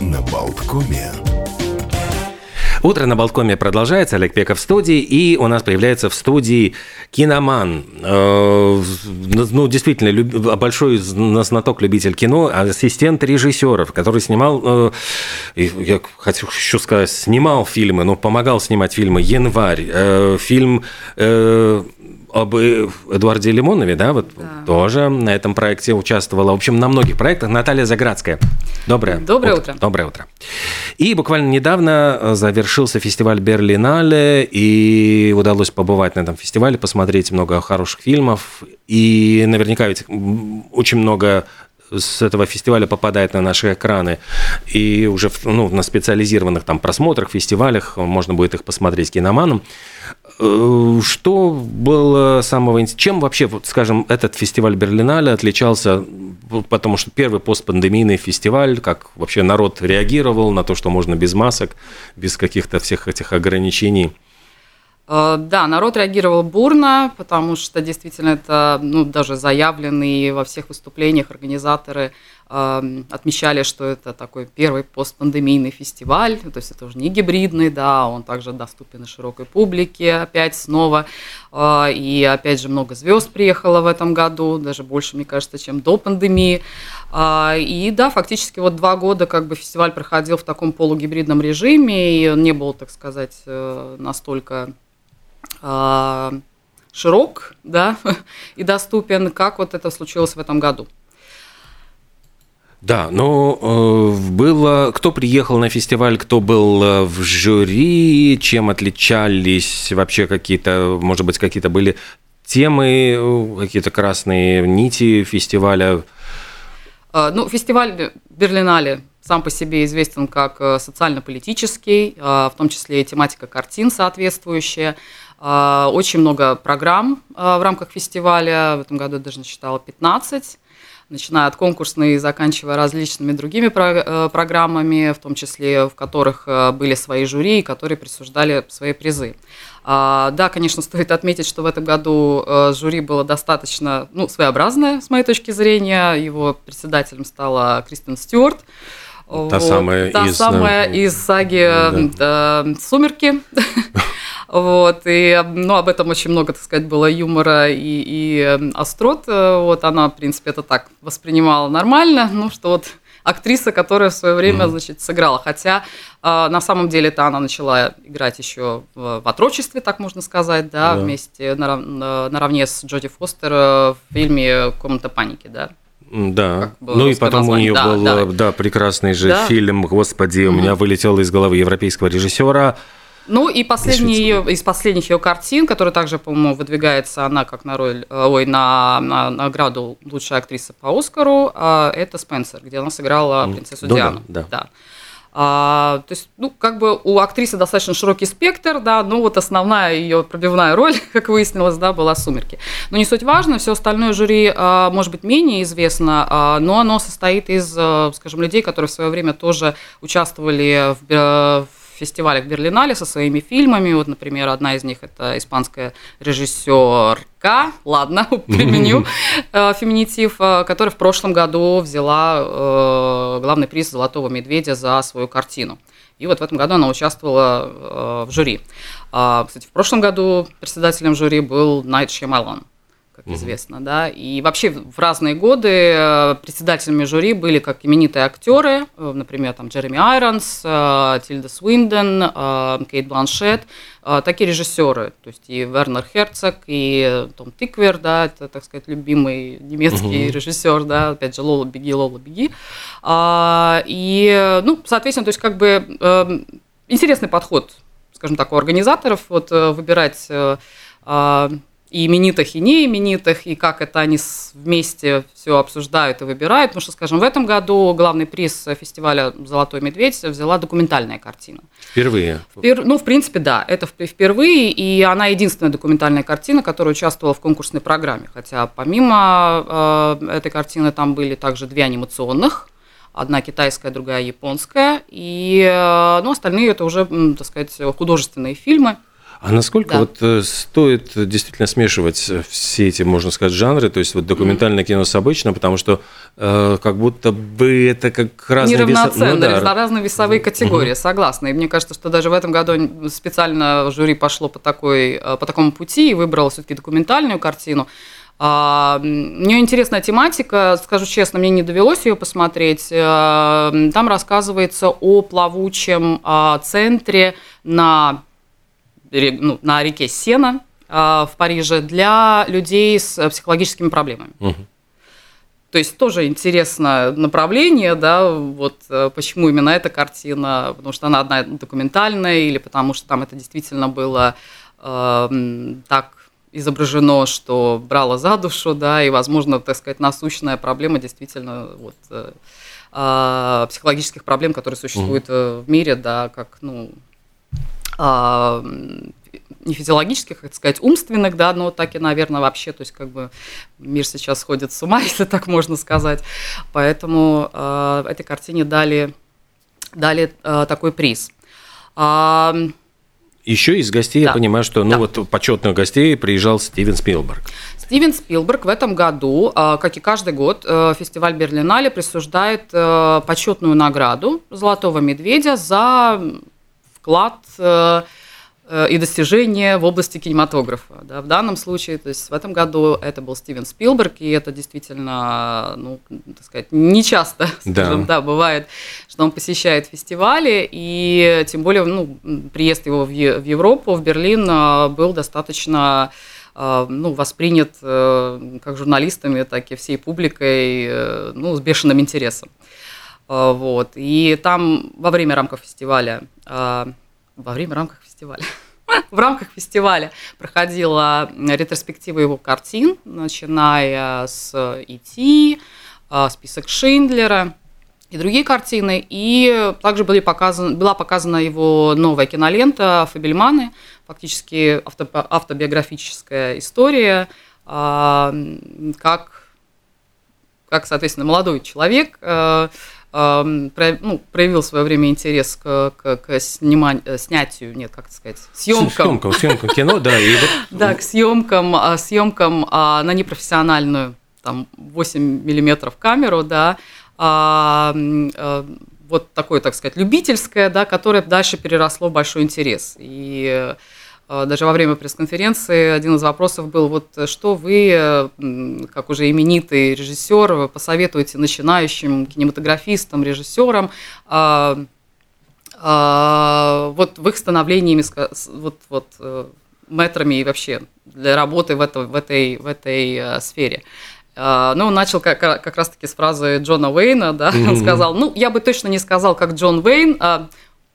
на Болткоме. Утро на Болткоме продолжается. Олег Пеков в студии. И у нас появляется в студии киноман. Э, ну, действительно, большой знаток, любитель кино, ассистент режиссеров, который снимал, э, я хочу еще сказать, снимал фильмы, но помогал снимать фильмы «Январь», э, фильм об Эдуарде Лимонове, да, вот да. тоже на этом проекте участвовала. В общем, на многих проектах. Наталья Заградская. Доброе, Доброе утро. утро. Доброе утро. И буквально недавно э, завершился фестиваль Берлинале, и удалось побывать на этом фестивале, посмотреть много хороших фильмов. И наверняка ведь очень много с этого фестиваля попадает на наши экраны. И уже ну, на специализированных там просмотрах, фестивалях можно будет их посмотреть киноманом. Э, что было самого? Чем вообще, вот, скажем, этот фестиваль Берлинале отличался? Потому что первый постпандемийный фестиваль, как вообще народ реагировал на то, что можно без масок, без каких-то всех этих ограничений – Э, да, народ реагировал бурно, потому что действительно это ну, даже заявленные во всех выступлениях организаторы отмечали, что это такой первый постпандемийный фестиваль, то есть это уже не гибридный, да, он также доступен и широкой публике опять снова, э, и опять же много звезд приехало в этом году, даже больше, мне кажется, чем до пандемии, э, и да, фактически вот два года как бы фестиваль проходил в таком полугибридном режиме, и он не был, так сказать, э, настолько а, широк да, и доступен, как вот это случилось в этом году. Да, но э, было... Кто приехал на фестиваль, кто был э, в жюри, чем отличались вообще какие-то, может быть, какие-то были темы, э, какие-то красные нити фестиваля? А, ну, фестиваль Берлинале сам по себе известен как социально-политический, а, в том числе и тематика картин соответствующая. Очень много программ в рамках фестиваля. В этом году я даже насчитала 15 начиная от конкурсной и заканчивая различными другими э, программами, в том числе в которых э, были свои жюри, которые присуждали свои призы. А, да, конечно, стоит отметить, что в этом году э, жюри было достаточно ну, своеобразное, с моей точки зрения. Его председателем стала Кристин Стюарт. Та вот. самая, Та из, самая из саги да. «Сумерки». Вот, и ну, об этом очень много, так сказать, было юмора и, и эм, острот. Вот она, в принципе, это так воспринимала нормально, ну, что вот актриса, которая в свое время, значит, сыграла. Хотя э, на самом деле это она начала играть еще в, в отрочестве, так можно сказать, да, да. вместе нарав, наравне с Джоди Фостер в фильме «Комната паники», да. Да, ну и потом название. у нее да, был да. Да, прекрасный же да. фильм, господи, mm-hmm. у меня вылетел из головы европейского режиссера ну и последний ее, из последних ее картин, которая также, по-моему, выдвигается она как на роль, э, ой, на, на награду лучшей актрисы по Оскару, а, это Спенсер, где она сыграла принцессу ну, Диану. Да, да. да. А, то есть, ну, как бы у актрисы достаточно широкий спектр, да, но вот основная ее пробивная роль, как выяснилось, да, была «Сумерки». Но не суть важно, все остальное жюри, а, может быть, менее известно, а, но оно состоит из, а, скажем, людей, которые в свое время тоже участвовали в, в фестивалях Берлинале со своими фильмами. Вот, например, одна из них это испанская режиссерка, ладно, применю э, феминитив, э, которая в прошлом году взяла э, главный приз «Золотого медведя» за свою картину. И вот в этом году она участвовала в жюри. А, кстати, в прошлом году председателем жюри был Найт Шемалан как угу. известно, да. И вообще в разные годы э, председателями жюри были как именитые актеры, э, например, там Джереми Айронс, э, Тильда Свинден, Кейт Бланшет, такие режиссеры, то есть и Вернер Херцог, и Том Тиквер, да, это, так сказать, любимый немецкий угу. режиссер, да, опять же, Лола, беги, Лола, беги. А, и, ну, соответственно, то есть как бы интересный подход, скажем так, у организаторов, вот выбирать и именитых, и неименитых, и как это они вместе все обсуждают и выбирают. Потому что, скажем, в этом году главный приз фестиваля «Золотой медведь» взяла документальная картина. Впервые? Впер... Ну, в принципе, да, это впервые, и она единственная документальная картина, которая участвовала в конкурсной программе. Хотя помимо э, этой картины там были также две анимационных, одна китайская, другая японская, и э, ну, остальные это уже, так сказать, художественные фильмы. А насколько да. вот э, стоит действительно смешивать все эти, можно сказать, жанры, то есть вот документальное mm-hmm. кино с обычным, потому что э, как будто бы это как разные Неравноценно, веса... ну, да. разные весовые категории, mm-hmm. согласна. И мне кажется, что даже в этом году специально жюри пошло по, такой, э, по такому пути и выбрало все-таки документальную картину. А, мне интересная тематика, скажу честно, мне не довелось ее посмотреть. Э, там рассказывается о плавучем а, центре на ну, на реке Сена в Париже для людей с психологическими проблемами. Угу. То есть тоже интересное направление, да, вот э, почему именно эта картина, потому что она одна документальная, или потому что там это действительно было э, так изображено, что брало за душу, да, и, возможно, так сказать, насущная проблема действительно вот, э, э, психологических проблем, которые существуют mm в мире, да, как, ну, а, не физиологических, как сказать, умственных, да, но так и, наверное, вообще, то есть как бы мир сейчас сходит с ума, если так можно сказать. Поэтому э, этой картине дали, дали э, такой приз. А, еще из гостей да. я понимаю, что ну да. вот почетных гостей приезжал Стивен Спилберг. Стивен Спилберг в этом году, как и каждый год, фестиваль Берлинале присуждает почетную награду Золотого медведя за вклад э, э, и достижения в области кинематографа. Да. В данном случае, то есть в этом году это был Стивен Спилберг, и это действительно, ну, так сказать, не часто, скажем, да. да, бывает, что он посещает фестивали, и тем более, ну, приезд его в, в Европу, в Берлин э, был достаточно ну, воспринят как журналистами, так и всей публикой ну, с бешеным интересом. Вот. И там во время рамков фестиваля а, во время рамках фестиваля. В рамках фестиваля проходила ретроспектива его картин, начиная с «Ити», а, «Список Шиндлера», и другие картины. И также были показаны, была показана его новая кинолента «Фабельманы», фактически авто, автобиографическая история, а, как, как, соответственно, молодой человек ну, проявил в свое время интерес к, к, к сниманию, э, снятию, нет, как сказать, съемкам. Съемкам, съемкам кино, да. И вот... Да, к съемкам, а, съемкам а, на непрофессиональную, там, 8 миллиметров камеру, да, а, вот такое, так сказать, любительское, да, которое дальше переросло в большой интерес. И а, даже во время пресс-конференции один из вопросов был, вот что вы, как уже именитый режиссер, посоветуете начинающим кинематографистам, режиссерам, а, а, вот в их становлении вот, вот, э, метрами и вообще для работы в, это, в этой, в этой э, сфере. Ну, он начал как, как раз-таки с фразы Джона Уэйна, да, mm-hmm. он сказал, ну, я бы точно не сказал, как Джон Уэйн, а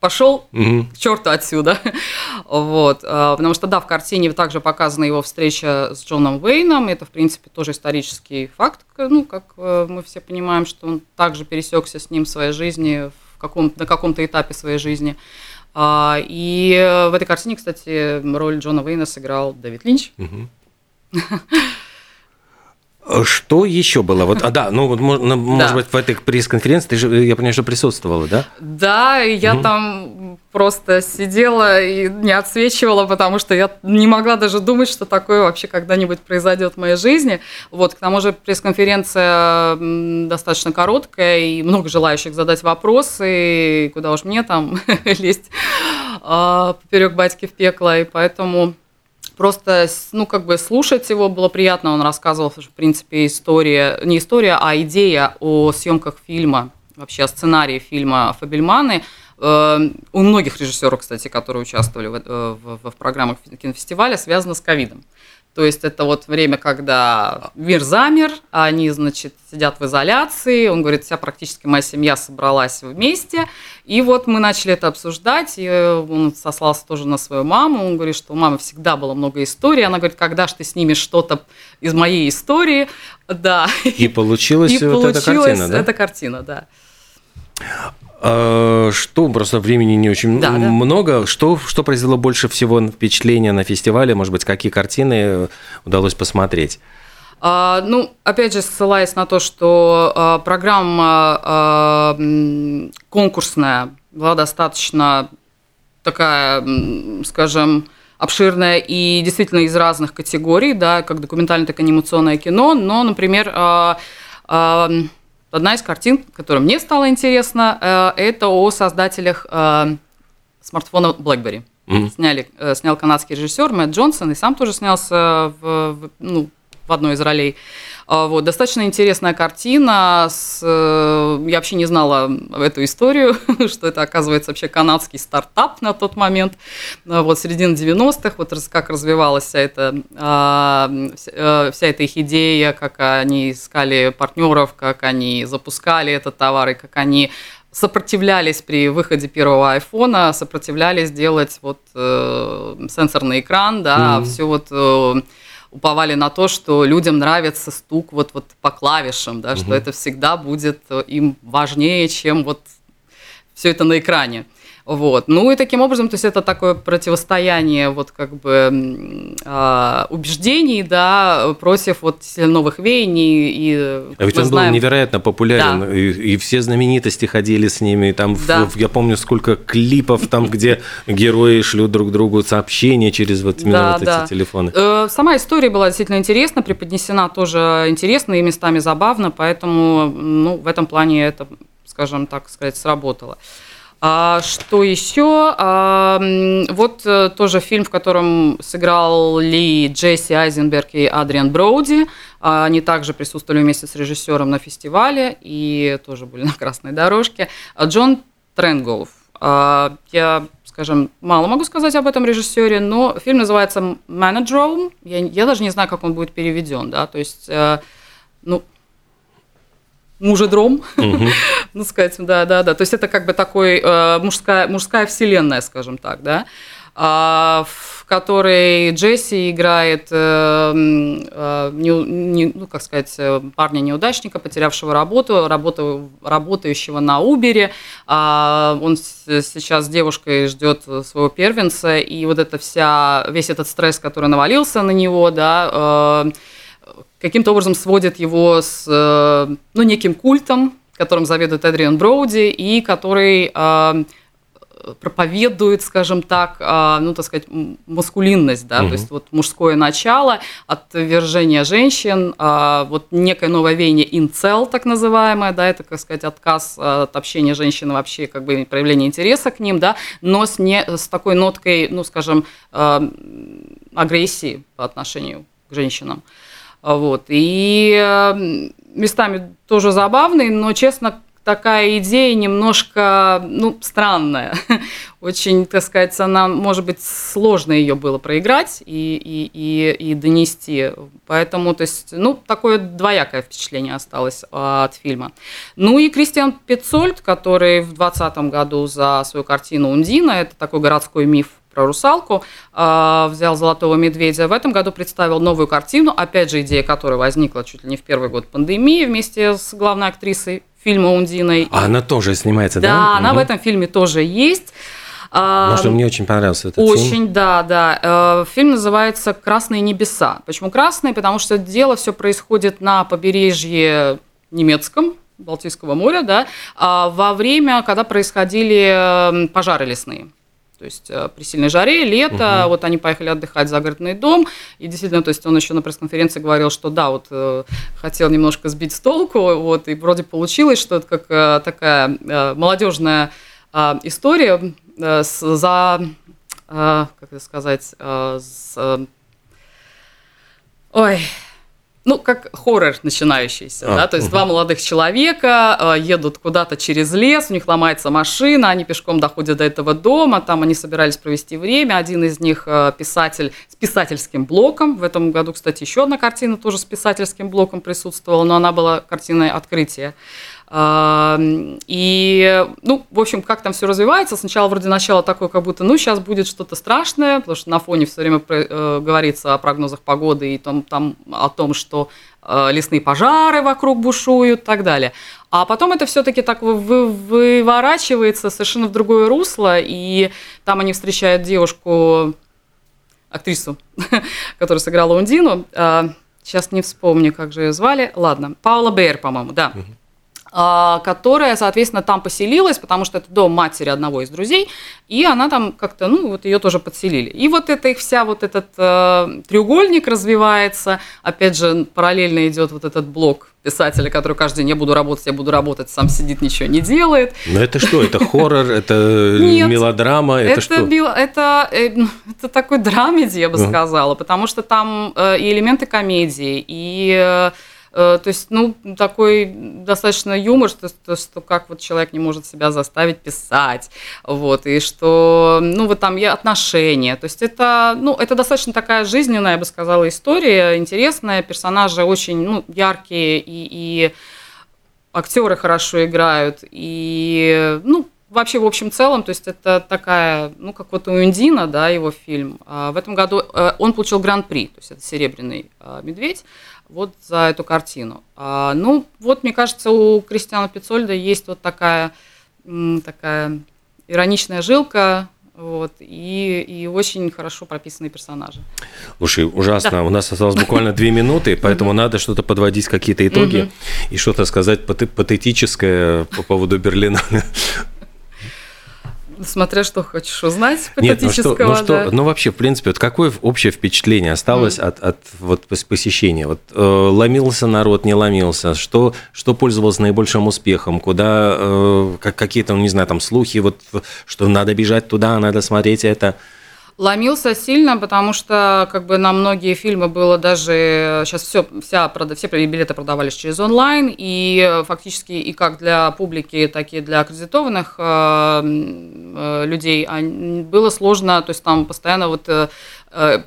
пошел угу. к черту отсюда. вот. А, потому что, да, в картине также показана его встреча с Джоном Уэйном. Это, в принципе, тоже исторический факт. Ну, как э, мы все понимаем, что он также пересекся с ним в своей жизни в каком, на каком-то этапе своей жизни. А, и в этой картине, кстати, роль Джона Уэйна сыграл Дэвид Линч. Угу. Что еще было? Вот, а да, ну вот может да. быть в этой пресс-конференции ты же, я понимаю, что присутствовала, да? Да, я угу. там просто сидела и не отсвечивала, потому что я не могла даже думать, что такое вообще когда-нибудь произойдет в моей жизни. Вот, к тому же пресс-конференция достаточно короткая и много желающих задать вопросы, и куда уж мне там лезть а, поперек батьки в пекло, и поэтому Просто, ну, как бы слушать его было приятно. Он рассказывал, в принципе, история, не история, а идея о съемках фильма, вообще о сценарии фильма «Фабельманы». Э, у многих режиссеров, кстати, которые участвовали в, э, в, в программах кинофестиваля, связано с ковидом. То есть это вот время, когда мир замер, а они, значит, сидят в изоляции. Он говорит, вся практически моя семья собралась вместе. И вот мы начали это обсуждать, и он сослался тоже на свою маму. Он говорит, что у мамы всегда было много историй. Она говорит, когда же ты снимешь что-то из моей истории? Да. И получилась и вот получилась эта картина, да? эта картина, да. А, что, просто времени не очень да, много. Да. Что, что произвело больше всего впечатления на фестивале? Может быть, какие картины удалось посмотреть? А, ну, опять же, ссылаясь на то, что а, программа а, конкурсная была достаточно такая, скажем, обширное и действительно из разных категорий, да, как документальное, так и анимационное кино. Но, например, а, а, одна из картин, которая мне стала интересна, это о создателях смартфона BlackBerry. Mm-hmm. Сняли, снял канадский режиссер Мэтт Джонсон, и сам тоже снялся в, в, ну, в одной из ролей. А, вот, достаточно интересная картина. С, э, я вообще не знала эту историю, что это, оказывается, вообще канадский стартап на тот момент. А, вот, середина 90-х, вот как развивалась вся эта, а, э, вся эта их идея, как они искали партнеров, как они запускали этот товар, и как они сопротивлялись при выходе первого айфона, сопротивлялись делать вот э, сенсорный экран, да, mm-hmm. все вот э, уповали на то, что людям нравится стук вот, вот по клавишам, да, угу. что это всегда будет э, им важнее, чем вот все это на экране. Вот. Ну и таким образом, то есть это такое противостояние вот как бы э, убеждений, да, против вот новых веяний. И, а ведь он знаем... был невероятно популярен, да. и, и все знаменитости ходили с ними, там, да. в, я помню, сколько клипов там, где герои шлют друг другу сообщения через вот именно да, вот да. эти телефоны. Э, сама история была действительно интересна, преподнесена тоже интересно и местами забавно, поэтому, ну, в этом плане это, скажем так сказать, сработало. А что еще? А, вот э, тоже фильм, в котором сыграл Ли Джесси Айзенберг и Адриан Броуди. А, они также присутствовали вместе с режиссером на фестивале и тоже были на красной дорожке. А, Джон Тренгоуф. Я, скажем, мало могу сказать об этом режиссере, но фильм называется «Manodrome». Я, я даже не знаю, как он будет переведен, да, то есть, э, ну, мужедром, угу. ну сказать, да, да, да. То есть это как бы такой э, мужская, мужская вселенная, скажем так, да, а, в которой Джесси играет, э, э, не, не, ну как сказать, э, парня неудачника, потерявшего работу, работу, работающего на Убере. А, он сейчас с девушкой ждет своего первенца, и вот эта вся весь этот стресс, который навалился на него, да. Э, каким-то образом сводит его с э, ну, неким культом, которым заведует Эдриан Броуди, и который э, проповедует, скажем так, э, ну, так сказать, маскулинность, да, угу. то есть вот мужское начало, отвержение женщин, вот некое новое веяние инцел, так называемое, да, это, как сказать, отказ от общения женщин вообще, как бы проявление интереса к ним, да, но с, не, с такой ноткой, ну, скажем, агрессии по отношению к женщинам. Вот. И эм, местами тоже забавный, но, честно, такая идея немножко, ну, странная. Очень, так сказать, она, может быть, сложно ее было проиграть и, и, и, и донести. Поэтому, то есть, ну, такое двоякое впечатление осталось от фильма. Ну и Кристиан Петцольд, который в 2020 году за свою картину «Ундина», это такой городской миф про русалку, а, взял «Золотого медведя». В этом году представил новую картину, опять же, идея которой возникла чуть ли не в первый год пандемии вместе с главной актрисой фильма Ундиной. А она тоже снимается, да? Да, она угу. в этом фильме тоже есть. Потому что мне очень понравился этот очень, фильм. Очень, да, да. Э, фильм называется «Красные небеса». Почему красные? Потому что дело все происходит на побережье немецком, Балтийского моря, да, а во время, когда происходили пожары лесные. То есть э, при сильной жаре, лето, угу. вот они поехали отдыхать в загородный дом, и действительно, то есть он еще на пресс-конференции говорил, что да, вот э, хотел немножко сбить с толку, вот, и вроде получилось, что это как э, такая молодежная история за, как это сказать, с, ой, ну, как хоррор начинающийся, а, да, то есть угу. два молодых человека э, едут куда-то через лес, у них ломается машина, они пешком доходят до этого дома, там они собирались провести время, один из них э, писатель с писательским блоком, в этом году, кстати, еще одна картина тоже с писательским блоком присутствовала, но она была картиной открытия. И, ну, в общем, как там все развивается. Сначала вроде начало такое, как будто, ну, сейчас будет что-то страшное, потому что на фоне все время э, говорится о прогнозах погоды и там, там о том, что э, лесные пожары вокруг бушуют и так далее. А потом это все-таки так вы, выворачивается совершенно в другое русло, и там они встречают девушку, актрису, которая сыграла Ундину. Сейчас не вспомню, как же ее звали. Ладно, Паула Бейер, по-моему, да. а, которая, соответственно, там поселилась, потому что это дом матери одного из друзей, и она там как-то, ну, вот ее тоже подселили. И вот это их вся вот этот э, треугольник развивается, опять же, параллельно идет вот этот блок писателя, который каждый день я буду работать, я буду работать, сам сидит, ничего не делает. Но это что? Это хоррор, это мелодрама, это, что? Это, э, это такой драмеди, я бы сказала, потому что там э, и элементы комедии, и э, Э, то есть, ну, такой достаточно юмор, что, что, что как вот человек не может себя заставить писать, вот, и что, ну, вот там и отношения. То есть это, ну, это достаточно такая жизненная, я бы сказала, история, интересная, персонажи очень, ну, яркие, и, и актеры хорошо играют, и, ну, вообще, в общем целом, то есть это такая, ну, как вот у Индина, да, его фильм. А в этом году э, он получил гран-при, то есть это «Серебряный э, медведь» вот за эту картину. А, ну, вот, мне кажется, у Кристиана Пиццольда есть вот такая, такая ироничная жилка, вот, и, и очень хорошо прописанные персонажи. Слушай, ужасно. Да. У нас осталось буквально две минуты, поэтому надо что-то подводить, какие-то итоги и что-то сказать патетическое по поводу Берлина. Смотря что хочешь узнать Нет, ну что, ну, что, да. ну вообще, в принципе, вот какое общее впечатление осталось mm. от, от вот посещения? Вот э, ломился народ, не ломился? Что, что пользовалось наибольшим успехом? Куда, э, как, какие-то, ну, не знаю, там слухи, вот, что надо бежать туда, надо смотреть это? Ломился сильно, потому что как бы на многие фильмы было даже сейчас все вся все билеты продавались через онлайн и фактически и как для публики, так и для аккредитованных э, э, людей было сложно, то есть там постоянно вот э,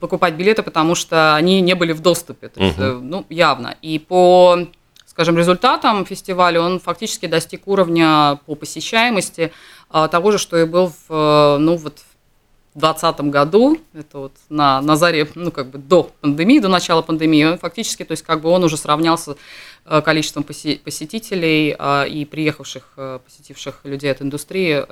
покупать билеты, потому что они не были в доступе, то есть, угу. ну явно. И по скажем, результатам фестиваля он фактически достиг уровня по посещаемости того же, что и был в, ну, вот в 2020 году, это вот на, на заре, ну, как бы до пандемии, до начала пандемии, фактически, то есть, как бы он уже сравнялся э, количеством посетителей э, и приехавших, э, посетивших людей от индустрии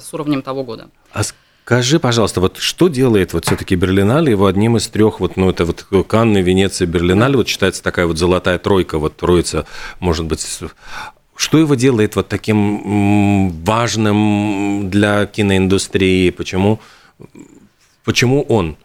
с уровнем того года. А скажи, пожалуйста, вот что делает вот все-таки Берлинале его одним из трех, вот, ну, это вот Канны, Венеция, Берлинале, вот считается такая вот золотая тройка, вот троица, может быть, что его делает вот таким важным для киноиндустрии? Почему? Почему он?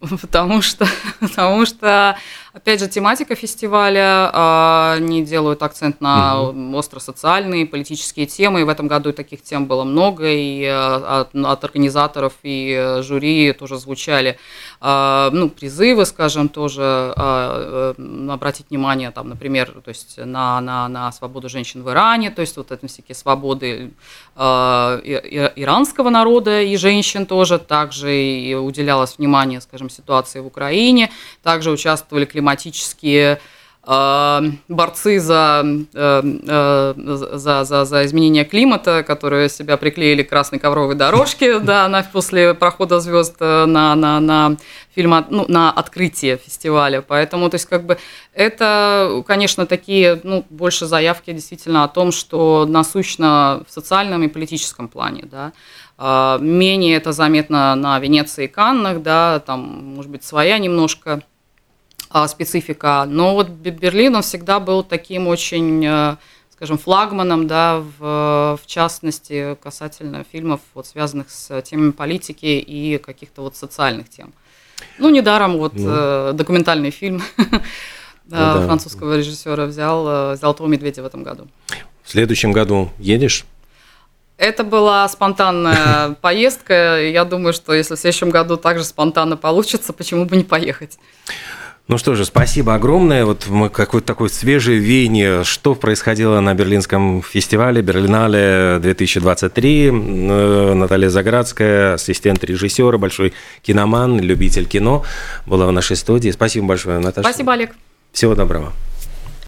Потому что, потому что Опять же, тематика фестиваля, а, они делают акцент на угу. остро-социальные, политические темы, и в этом году таких тем было много, и а, от, от организаторов и э, жюри тоже звучали а, ну, призывы, скажем, тоже э, обратить внимание, там, например, то есть на, на, на свободу женщин в Иране, то есть вот это всякие свободы иранского народа и женщин тоже, также и уделялось внимание, скажем, ситуации в Украине, также участвовали климатические э, борцы за, э, э, за, за, за изменение климата, которые себя приклеили к красной ковровой дорожке да, на, после прохода звезд на, на, на фильм, ну, на открытие фестиваля. Поэтому, то есть, как бы, это, конечно, такие, ну, больше заявки действительно о том, что насущно в социальном и политическом плане, да. Менее это заметно на Венеции и Каннах, да, там, может быть, своя немножко а, специфика. Но вот Берлин, он всегда был таким очень, э, скажем, флагманом, да, в, в частности, касательно фильмов, вот, связанных с темами политики и каких-то вот социальных тем. Ну, недаром вот ну. Э, документальный фильм да. французского режиссера взял «Золотого медведя» в этом году. В следующем году едешь? Это была спонтанная поездка. Я думаю, что если в следующем году также спонтанно получится, почему бы не поехать? Ну что же, спасибо огромное. Вот мы какое-то такое свежее веяние, что происходило на Берлинском фестивале Берлинале 2023. Э, Наталья Заградская, ассистент режиссера, большой киноман, любитель кино, была в нашей студии. Спасибо большое, Наташа. Спасибо, Олег. Всего доброго.